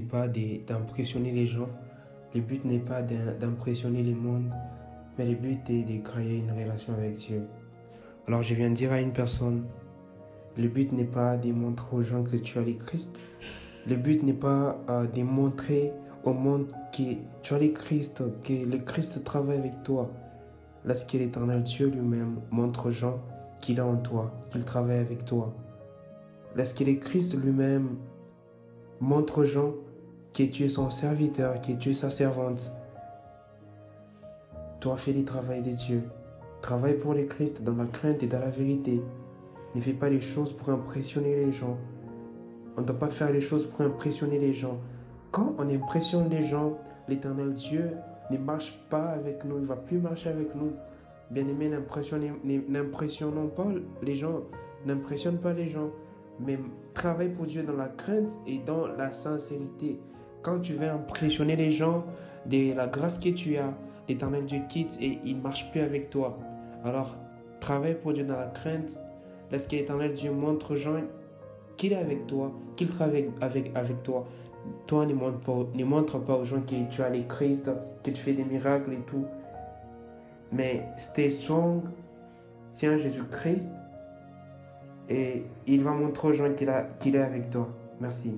pas d'impressionner les gens. Le but n'est pas d'impressionner le monde. Mais le but est de créer une relation avec Dieu. Alors je viens dire à une personne, le but n'est pas de montrer aux gens que tu as le Christ. Le but n'est pas euh, de montrer au monde que tu as le Christ, que le Christ travaille avec toi. Lorsque l'éternel Dieu lui-même montre aux gens qu'il est en toi, qu'il travaille avec toi. Lorsque le Christ lui-même montre aux gens que tu es son serviteur, que tu es sa servante. Toi, fais le travail de Dieu. Travaille pour le Christ dans la crainte et dans la vérité. Ne fais pas les choses pour impressionner les gens. On ne doit pas faire les choses pour impressionner les gens. Quand on impressionne les gens, l'éternel Dieu ne marche pas avec nous, il ne va plus marcher avec nous. Bien aimé, n'impressionnons pas les gens, n'impressionne pas les gens, mais travaille pour Dieu dans la crainte et dans la sincérité. Quand tu veux impressionner les gens de la grâce que tu as, l'éternel Dieu quitte et il ne marche plus avec toi. Alors, travaille pour Dieu dans la crainte. Laisse que l'éternel Dieu montre aux gens qu'il est avec toi, qu'il travaille avec, avec toi. Toi, ne montre, pas, ne montre pas aux gens que tu as les Christ, que tu fais des miracles et tout. Mais stay strong, tiens Jésus-Christ et il va montrer aux gens qu'il est avec toi. Merci.